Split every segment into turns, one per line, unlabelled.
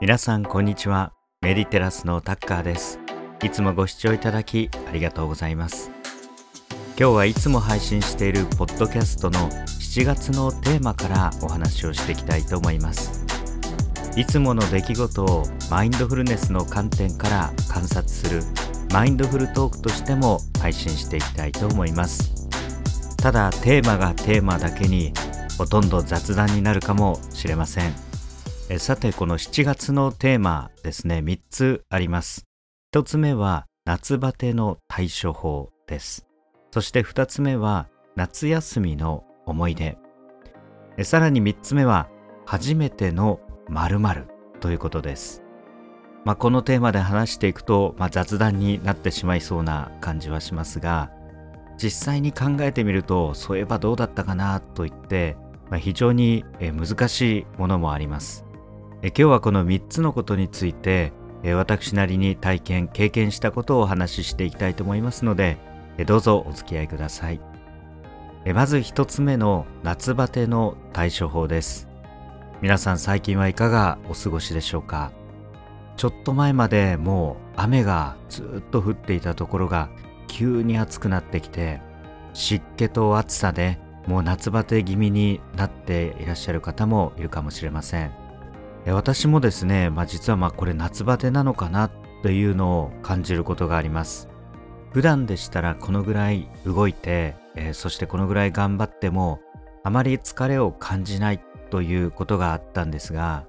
皆さんこんにちは。メディテラスのタッカーです。いつもご視聴いただきありがとうございます。今日はいつも配信しているポッドキャストの7月のテーマからお話をしていきたいと思います。いつもの出来事をマインドフルネスの観点から観察するマインドフルトークとしても配信していきたいと思います。ただテーマがテーマだけにほとんど雑談になるかもしれません。えさてこの7月のテーマですね3つあります1つ目は夏バテの対処法ですそして2つ目は夏休みの思い出さらに3つ目は初めての〇〇ということです。まあ、このテーマで話していくと、まあ、雑談になってしまいそうな感じはしますが実際に考えてみるとそういえばどうだったかなと言って、まあ、非常に難しいものもあります。え今日はこの3つのことについてえ私なりに体験経験したことをお話ししていきたいと思いますのでえどうぞお付き合いください。えまず1つ目の夏バテの対処法です。皆さん最近はいかがお過ごしでしょうか？ちょっと前までもう雨がずっと降っていたところが急に暑くなってきて湿気と暑さでもう夏バテ気味になっていらっしゃる方もいるかもしれません。私もですね、まあ、実はまあこれ夏バテなのかなというのを感じることがあります。普段でしたらこのぐらい動いて、えー、そしてこのぐらい頑張ってもあまり疲れを感じないということがあったんですが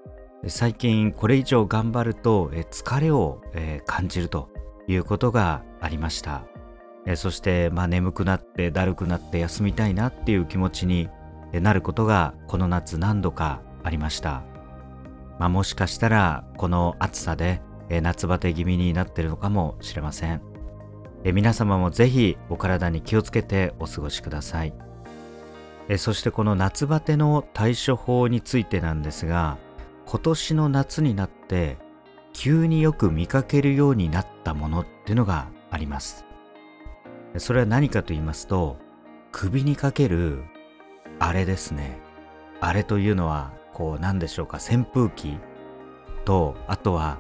最近これ以上頑張ると疲れを感じるということがありました。そしてまあ眠くなってだるくなって休みたいなっていう気持ちになることがこの夏何度かありました、まあ、もしかしたらこの暑さで夏バテ気味になってるのかもしれません。皆様もぜひお体に気をつけてお過ごしください。そしてこの夏バテの対処法についてなんですが今年の夏になって急によく見かけるようになったものっていうのがあります。それは何かと言いますと首にかけるあれですね。あれというのはこう何でしょうか扇風機とあとは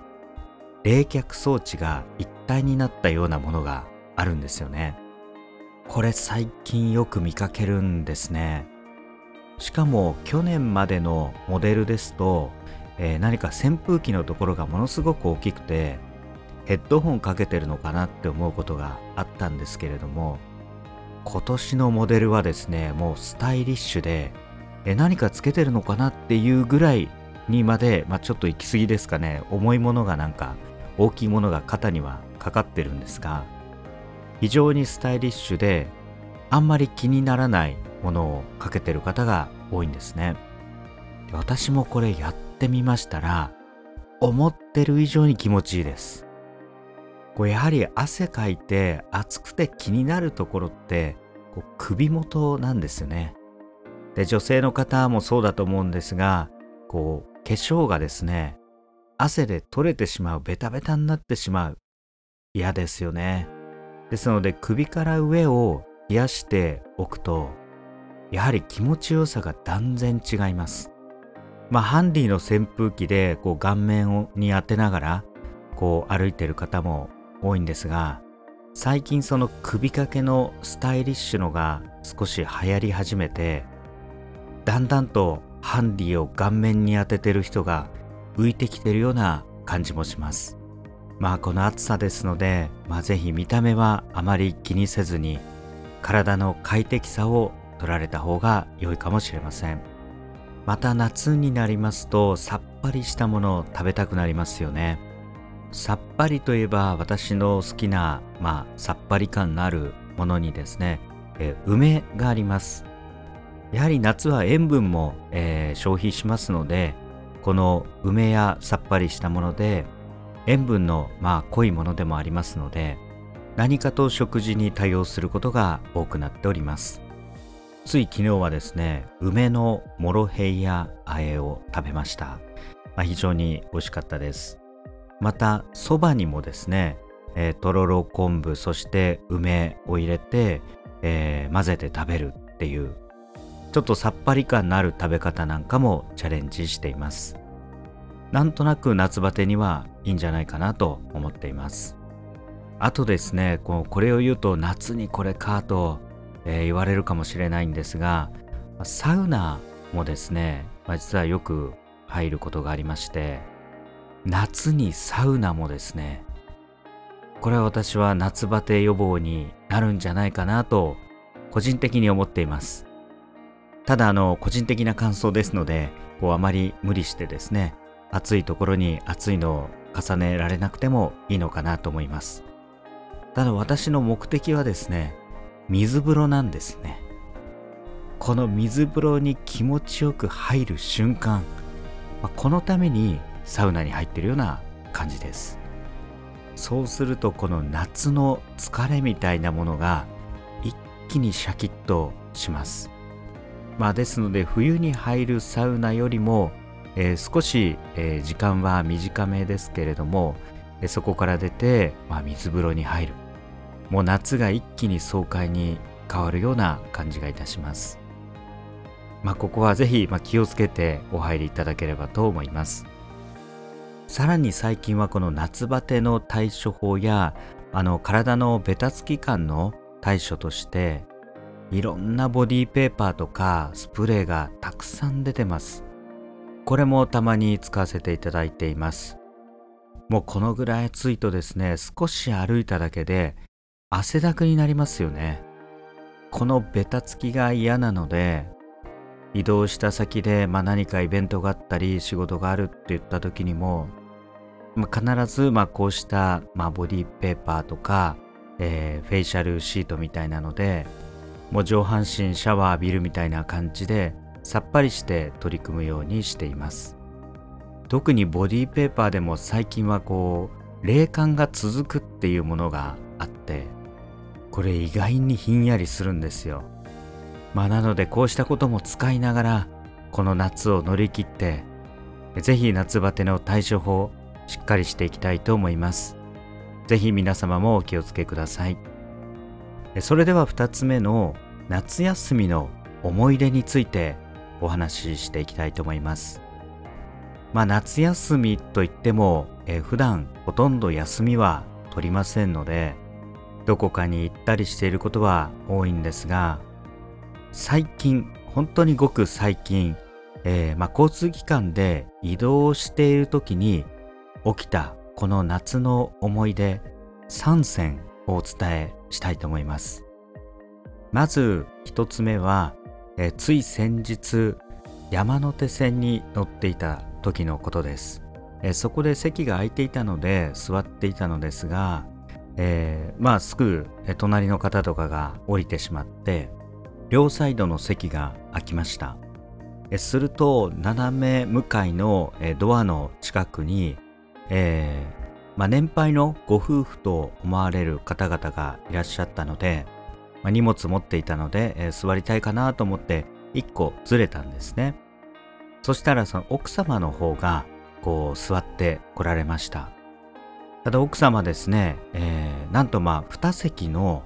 冷却装置が一体になったようなものがあるんですよね。これ最近よく見かけるんですね。しかも去年までのモデルですと、えー、何か扇風機のところがものすごく大きくてヘッドホンかけてるのかなって思うことがあったんですけれども今年のモデルはですねもうスタイリッシュでえ何かつけてるのかなっていうぐらいにまで、まあ、ちょっと行き過ぎですかね。重いものがなんか大きいものが肩にはかかってるんですが非常にスタイリッシュであんまり気にならないものをかけてる方が多いんですね。で私もこれやってみましたら思ってる以上に気持ちいいです。こうやはり汗かいて暑くて気になるところってこう首元なんですよね。で女性の方もそうだと思うんですがこう化粧がですね汗で取れてしまうベタベタになってしまう嫌ですよね。ですので首から上を冷やしておくとやはり気持ちよさが断然違います。まあハンディの扇風機でこう顔面をに当てながらこう歩いてる方も多いんですが最近その首掛けのスタイリッシュのが少し流行り始めてだんだんとハンディを顔面に当ててる人が浮いてきてるような感じもします。まあこの暑さですので、まあ、ぜひ見た目はあまり気にせずに体の快適さを取られた方が良いかもしれません。また夏になりますとさっぱりしたものを食べたくなりますよね。さっぱりといえば私の好きな、まあ、さっぱり感のあるものにですね、え梅があります。やはり夏は塩分も、えー、消費しますのでこの梅やさっぱりしたもので塩分のまあ濃いものでもありますので何かと食事に対応することが多くなっております。つい昨日はですね梅のモロヘイヤあえを食べました、まあ、非常に美味しかったです。またそばにもですね、えー、とろろ昆布そして梅を入れて、えー、混ぜて食べるっていうちょっとさっぱり感のある食べ方なんかもチャレンジしています。なんとなく夏バテにはいいんじゃないかなと思っています。あとですねここれを言うと夏にこれかと、え、言われるかもしれないんですがサウナもですね、まあ、実はよく入ることがありまして夏にサウナもですねこれは私は夏バテ予防になるんじゃないかなと個人的に思っています。ただあの個人的な感想ですのでこうあまり無理してですね暑いところに暑いのを重ねられなくてもいいのかなと思います。ただ私の目的はですね水風呂なんですね。この水風呂に気持ちよく入る瞬間、ま、このためにサウナに入ってるような感じです。そうするとこの夏の疲れみたいなものが一気にシャキッとします。まあですので冬に入るサウナよりも、えー、少し、えー、時間は短めですけれども、え、そこから出て、まあ、水風呂に入る。もう夏が一気に爽快に変わるような感じがいたします。まあここはぜひ、まあ、気をつけてお入りいただければと思います。さらに最近はこの夏バテの対処法やあの体のベタつき感の対処としていろんなボディペーパーとかスプレーがたくさん出てます。これもたまに使わせていただいています。もうこのぐらい暑いとですね少し歩いただけで汗だくになりますよね。このベタつきが嫌なので移動した先で、まあ、何かイベントがあったり仕事があるって言った時にもまあ、必ずまあこうした、まあ、ボディペーパーとか、えー、フェイシャルシートみたいなのでもう上半身シャワー浴びるみたいな感じでさっぱりして取り組むようにしています特にボディーペーパーでも最近はこう冷感が続くっていうものがあってこれ意外にひんやりするんですよまあなのでこうしたことも使いながらこの夏を乗り切ってぜひ夏バテの対処法しっかりしていきたいと思います。ぜひ皆様もお気をつけください。それでは2つ目の夏休みの思い出についてお話ししていきたいと思います。まあ夏休みといっても、え普段ほとんど休みは取りませんので、どこかに行ったりしていることは多いんですが、最近、本当にごく最近、えー、まあ、交通機関で移動している時に起きたこの夏の思い出3選をお伝えしたいと思います。まず一つ目は、えつい先日山手線に乗っていた時のことです。えそこで席が空いていたので座っていたのですが、えー、まあすぐ隣の方とかが降りてしまって両サイドの席が空きました。えすると斜め向かいのえドアの近くにえ、まあ、年配のご夫婦と思われる方々がいらっしゃったので、まあ、荷物持っていたので、えー、座りたいかなと思って1個ずれたんですね。そしたらその奥様の方がこう座ってこられました。ただ奥様ですね、えー、なんとまあ2席の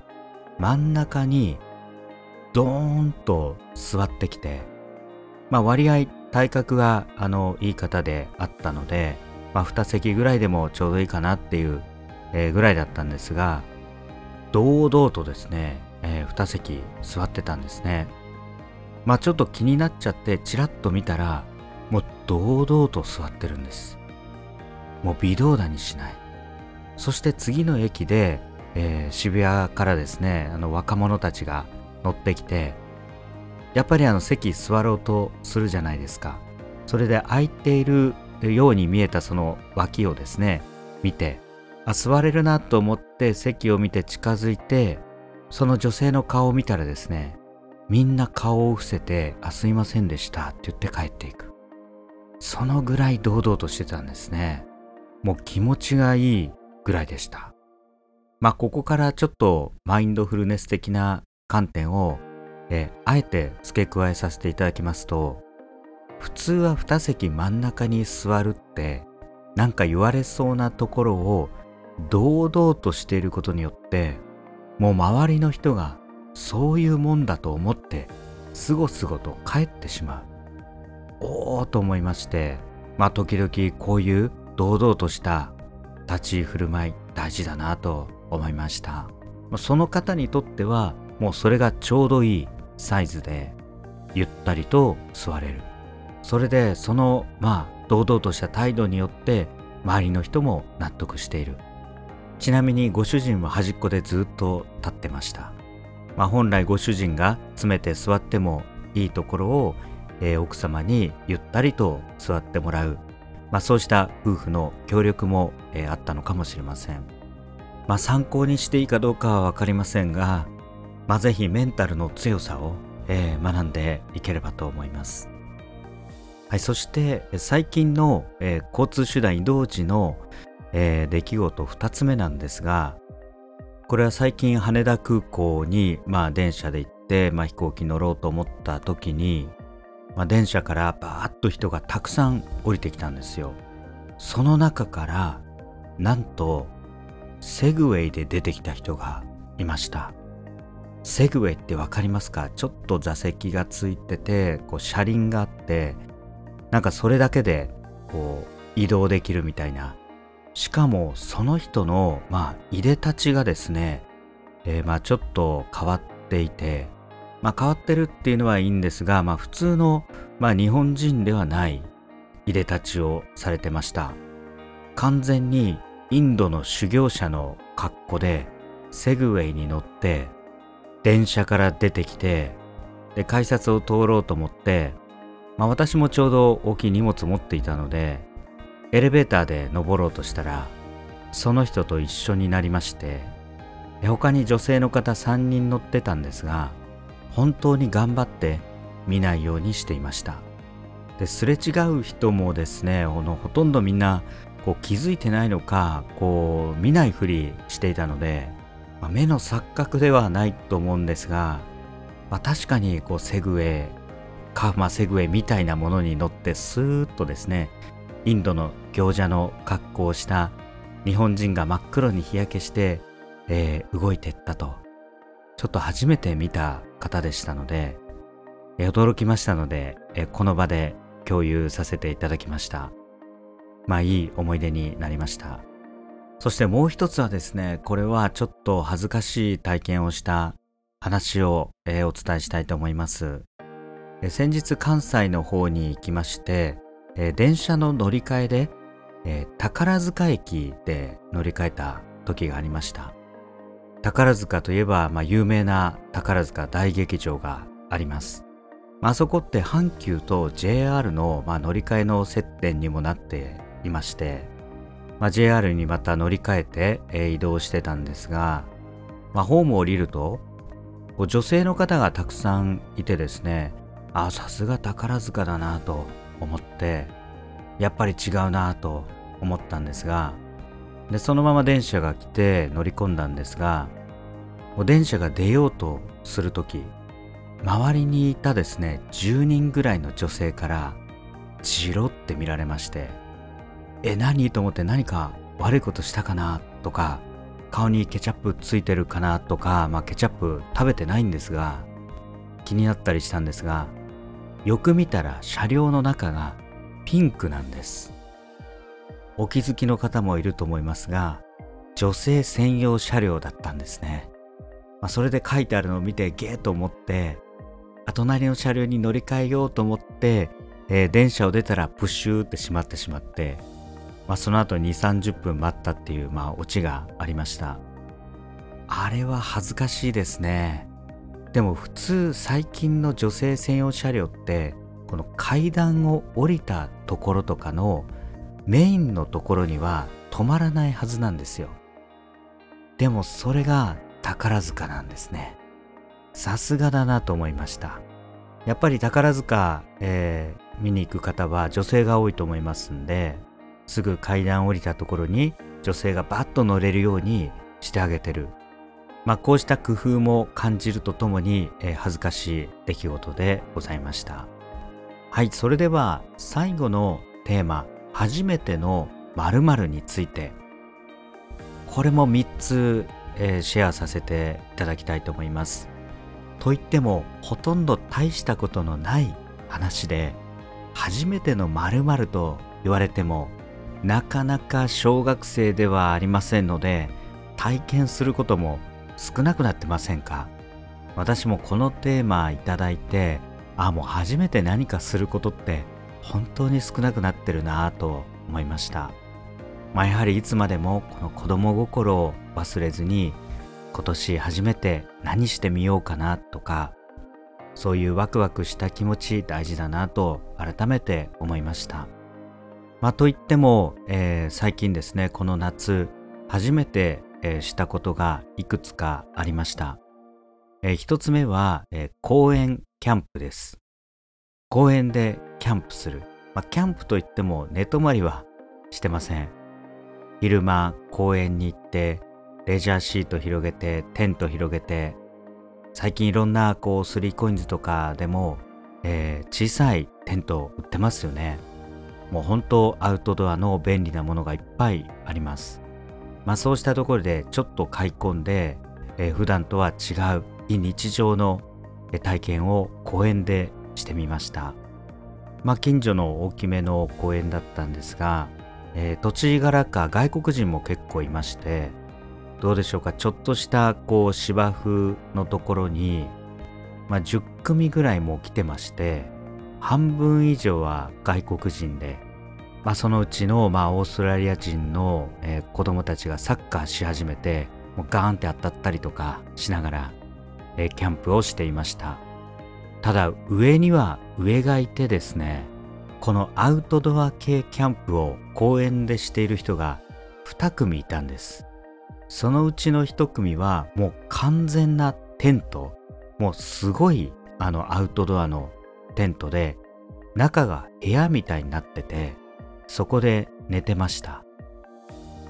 真ん中にドーンと座ってきて、まあ割合体格があのいい方であったので、まあ、2席ぐらいでもちょうどいいかなっていう、え、ぐらいだったんですが堂々とですね、えー、2席座ってたんですね。まあちょっと気になっちゃってチラッと見たらもう堂々と座ってるんです。もう微動だにしない。そして次の駅で、えー、渋谷からですねあの若者たちが乗ってきてやっぱりあの席座ろうとするじゃないですか。それで空いているように見えたその脇をですね見てあ座れるなと思って席を見て近づいてその女性の顔を見たらですねみんな顔を伏せて「あすいませんでした」って言って帰っていく。そのぐらい堂々としてたんですね。もう気持ちがいいぐらいでした。まあここからちょっとマインドフルネス的な観点をえあえて付け加えさせていただきますと普通は2席真ん中に座るって何か言われそうなところを堂々としていることによってもう周りの人がそういうもんだと思ってすごすごと帰ってしまう。おおと思いましてまあ時々こういう堂々とした立ち居振る舞い大事だなと思いました。その方にとってはもうそれがちょうどいいサイズでゆったりと座れる。それでそのまあ堂々とした態度によって周りの人も納得している。ちなみにご主人は端っこでずっと立ってました、まあ、本来ご主人が詰めて座ってもいいところを、えー、奥様にゆったりと座ってもらう、まあ、そうした夫婦の協力も、えー、あったのかもしれません、まあ、参考にしていいかどうかは分かりませんが、まあ、ぜひメンタルの強さを、えー、学んでいければと思います。はい、そして最近の、えー、交通手段移動時の、えー、出来事2つ目なんですがこれは最近羽田空港に、まあ、電車で行って、まあ、飛行機乗ろうと思った時に、まあ、電車からバーッと人がたくさん降りてきたんですよ。その中からなんとセグウェイで出てきた人がいました。セグウェイって分かりますか？ちょっと座席がついててこう車輪があってなんかそれだけでこう移動できるみたいな。しかもその人のまあいでたちがですね、えー、まあちょっと変わっていてまあ変わってるっていうのはいいんですがまあ普通のまあ日本人ではないいでたちをされてました。完全にインドの修行者の格好でセグウェイに乗って電車から出てきてで改札を通ろうと思ってまあ、私もちょうど大きい荷物持っていたのでエレベーターで登ろうとしたらその人と一緒になりまして他に女性の方3人乗ってたんですが本当に頑張って見ないようにしていました。ですれ違う人もですねほとんどみんなこう気づいてないのかこう見ないふりしていたので、まあ、目の錯覚ではないと思うんですが、まあ、確かにこうセグウェイカーマセグウェイみたいなものに乗ってスーッとですねインドの行者の格好をした日本人が真っ黒に日焼けして、えー、動いてったと。ちょっと初めて見た方でしたので、えー、驚きましたので、えー、この場で共有させていただきました。まあいい思い出になりました。そしてもう一つはですねこれはちょっと恥ずかしい体験をした話を、えー、お伝えしたいと思います。先日関西の方に行きまして、え電車の乗り換えで、え宝塚駅で乗り換えた時がありました。宝塚といえば、まあ、有名な宝塚大劇場があります、まあそこって阪急と JR の、まあ、乗り換えの接点にもなっていまして、まあ、JR にまた乗り換えて、え、移動してたんですが、まあ、ホームを降りると女性の方がたくさんいてですねあさすが宝塚だなと思ってやっぱり違うなと思ったんですがでそのまま電車が来て乗り込んだんですが電車が出ようとする時周りにいたですね10人ぐらいの女性からじろって見られましてえ何？と思って何か悪いことしたかなとか顔にケチャップついてるかなとか、まあ、ケチャップ食べてないんですが気になったりしたんですがよく見たら車両の中がピンクなんです。お気づきの方もいると思いますが女性専用車両だったんですね、まあ、それで書いてあるのを見てゲーと思って隣の車両に乗り換えようと思って、えー、電車を出たらプシューってしまってしまって、まあ、その後2 3 0分待ったっていう、まあ、オチがありました。あれは恥ずかしいですね。でも普通最近の女性専用車両ってこの階段を降りたところとかのメインのところには止まらないはずなんですよ。でもそれが宝塚なんですね。さすがだなと思いました。やっぱり宝塚、えー、見に行く方は女性が多いと思いますんですぐ階段降りたところに女性がバッと乗れるようにしてあげてる。まあ、こうした工夫も感じるとともに、えー、恥ずかしい出来事でございました。はいそれでは最後のテーマ「初めての〇〇について。これも3つ、えー、シェアさせていただきたいと思います。といってもほとんど大したことのない話で初めての〇〇と言われてもなかなか小学生ではありませんので体験することも少なくなってませんか？私もこのテーマいただいてあもう初めて何かすることって本当に少なくなってるなぁと思いました。まあやはりいつまでもこの子供心を忘れずに今年初めて何してみようかなとかそういうワクワクした気持ち大事だなと改めて思いました。まあといっても、えー、最近ですねこの夏初めて、えー、したことがいくつかありました、えー、一つ目は、えー、公園キャンプです。公園でキャンプする、まあ、キャンプといっても寝泊まりはしてません。昼間公園に行ってレジャーシート広げてテント広げて最近いろんなこう 3COINS とかでも、えー、小さいテント売ってますよね。もう本当アウトドアの便利なものがいっぱいあります。まあそうしたところでちょっと買い込んで、えー、普段とは違う非日常の体験を公園でしてみました。まあ近所の大きめの公園だったんですが、えー、土地柄か外国人も結構いましてどうでしょうかちょっとしたこう芝生のところに、まあ、10組ぐらいも来てまして半分以上は外国人で、まあ、そのうちのまあオーストラリア人の、えー、子供たちがサッカーし始めてもうガーンって当たったりとかしながら、えー、キャンプをしていました。ただ上には上がいてですねこのアウトドア系キャンプを公園でしている人が2組いたんです。そのうちの一組はもう完全なテント。もうすごいあのアウトドアのテントで中が部屋みたいになっててそこで寝てました。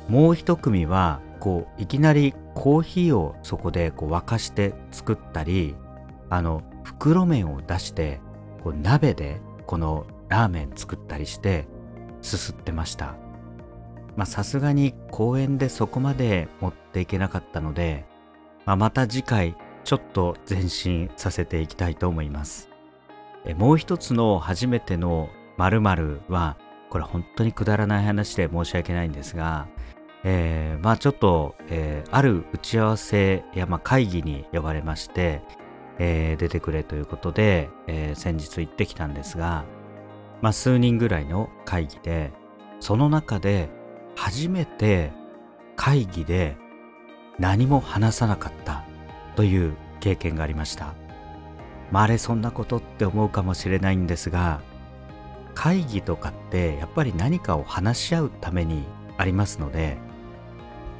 もう一組はこういきなりコーヒーをそこでこう沸かして作ったりあの袋麺を出してこう鍋でこのラーメン作ったりしてすすってました。さすがに公園でそこまで持っていけなかったので、まあ、また次回ちょっと前進させていきたいと思います。えもう一つの初めての〇〇はこれ本当にくだらない話で申し訳ないんですが、えー、まあちょっと、えー、ある打ち合わせや、まあ、会議に呼ばれまして、えー、出てくれということで、えー、先日行ってきたんですが、まあ、数人ぐらいの会議でその中で初めて会議で何も話さなかったという経験がありました。まああれそんなことって思うかもしれないんですが会議とかってやっぱり何かを話し合うためにありますので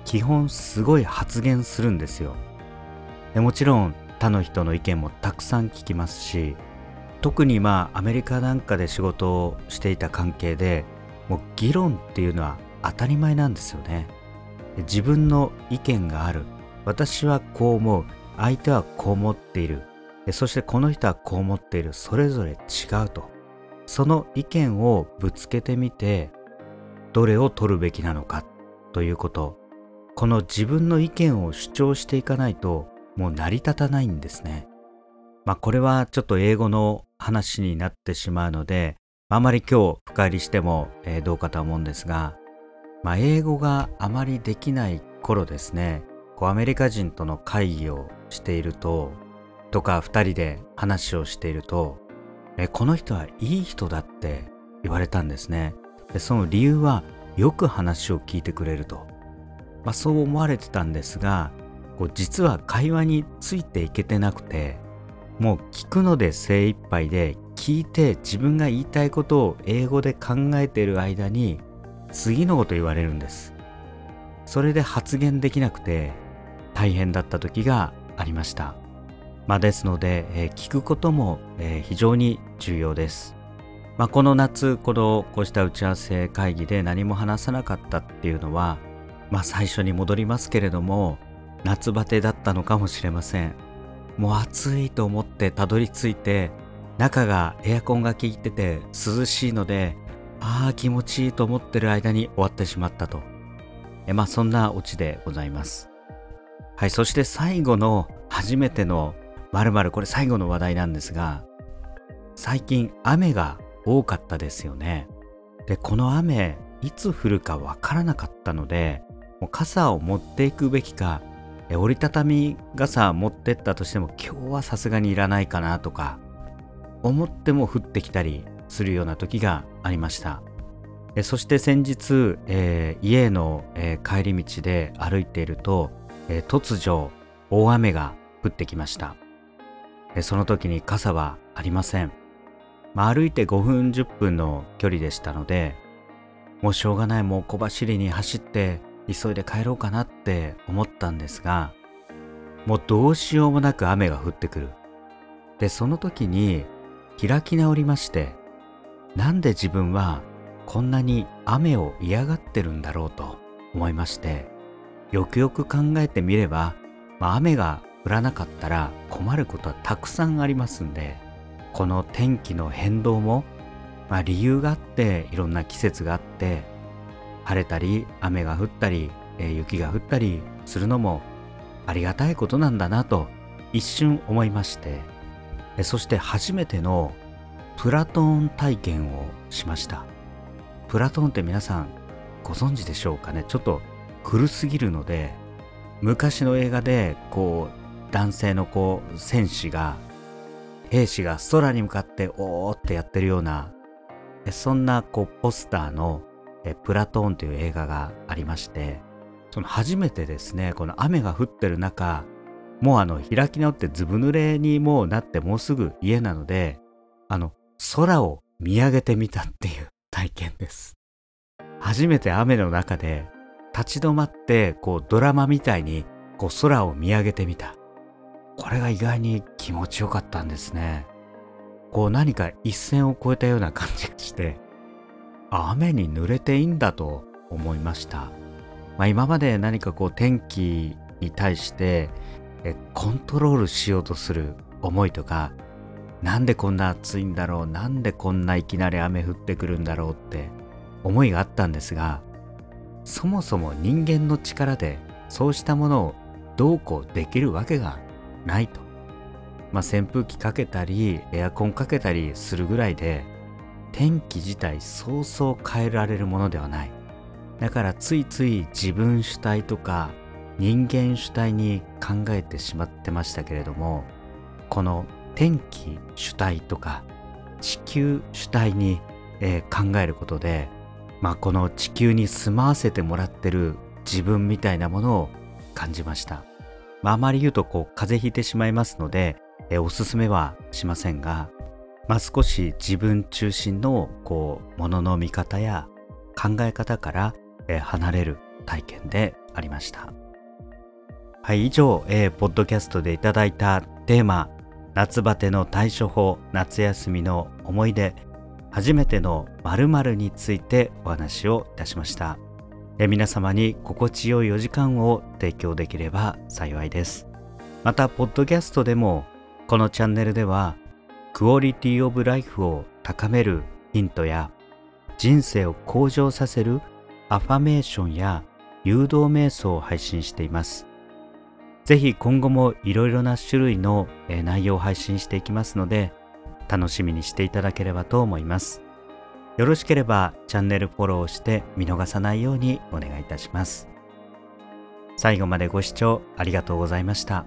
基本すごい発言するんですよ。でもちろん他の人の意見もたくさん聞きますし特にまあアメリカなんかで仕事をしていた関係でもう議論っていうのは当たり前なんですよね。自分の意見がある。私はこう思う。相手はこう思っている。そしてこの人はこう思っている。それぞれ違うと。その意見をぶつけてみてどれを取るべきなのかということ。この自分の意見を主張していかないともう成り立たないんですね。まあこれはちょっと英語の話になってしまうのであまり今日深入りしても、どうかと思うんですがまあ、英語があまりできない頃ですね。こうアメリカ人との会議をしているととか2人で話をしているとこの人はいい人だって言われたんですね。でその理由はよく話を聞いてくれると、まあ、そう思われてたんですがこう実は会話についていけてなくてもう聞くので精一杯で聞いて自分が言いたいことを英語で考えている間に次のこと言われるんです。それで発言できなくて大変だった時がありました。まあ、ですので、えー、聞くことも、えー、非常に重要です、まあ、この夏このこうした打ち合わせ会議で何も話さなかったっていうのは、まあ、最初に戻りますけれども夏バテだったのかもしれません。もう暑いと思ってたどり着いて中がエアコンが効いてて涼しいのでああ気持ちいいと思ってる間に終わってしまったと。えまあそんなオチでございます。はいそして最後の初めての〇〇これ最後の話題なんですが最近雨が多かったですよね。でこの雨いつ降るかわからなかったのでもう傘を持っていくべきか折りたたみ傘持ってったとしても今日はさすがにいらないかなとか思っても降ってきたりするような時がありました。そして先日、えー、家の、えー、帰り道で歩いていると、えー、突如大雨が降ってきました。その時に傘はありません、まあ、歩いて5分10分の距離でしたのでもうしょうがないもう小走りに走って急いで帰ろうかなって思ったんですがもうどうしようもなく雨が降ってくる。でその時に開き直りましてなんで自分はこんなに雨を嫌がってるんだろうと思いましてよくよく考えてみれば、まあ、雨が降らなかったら困ることはたくさんありますんでこの天気の変動も、まあ、理由があっていろんな季節があって晴れたり雨が降ったり、えー、雪が降ったりするのもありがたいことなんだなと一瞬思いましてそして初めてのプラトーン体験をしました。プラトーンって皆さんご存知でしょうかね？ちょっと古すぎるので昔の映画でこう男性のこう戦士が兵士が空に向かっておーってやってるようなそんなこうポスターのプラトーンという映画がありましてその初めてですねこの雨が降ってる中もうあの開き直ってずぶ濡れにもうなってもうすぐ家なのであの空を見上げてみたっていう 体験です。初めて雨の中で立ち止まってこうドラマみたいにこう空を見上げてみた。これが意外に気持ちよかったんですね。こう何か一線を越えたような感じがして、雨に濡れていいんだと思いました。まあ、今まで何かこう天気に対してコントロールしようとする思いとかなんでこんな暑いんだろうなんでこんないきなり雨降ってくるんだろうって思いがあったんですがそもそも人間の力でそうしたものをどうこうできるわけがないと。まあ、扇風機かけたりエアコンかけたりするぐらいで天気自体そうそう変えられるものではない。だからついつい自分主体とか人間主体に考えてしまってましたけれどもこの天気主体とか地球主体に、えー、考えることで、まあ、この地球に住まわせてもらってる自分みたいなものを感じました。まあ、あまり言うとこう風邪ひいてしまいますので、えー、おすすめはしませんが、まあ、少し自分中心のこうものの見方や考え方から、えー、離れる体験でありました。はい、以上、えー、ポッドキャストでいただいたテーマ、夏バテの対処法夏休みの思い出初めての〇〇についてお話をいたしましたえ皆様に心地よい4時間を提供できれば幸いですまたポッドキャストでもこのチャンネルではクオリティオブライフを高めるヒントや人生を向上させるアファメーションや誘導瞑想を配信していますぜひ今後もいろいろな種類の内容を配信していきますので、楽しみにしていただければと思います。よろしければチャンネルフォローして見逃さないようにお願いいたします。最後までご視聴ありがとうございました。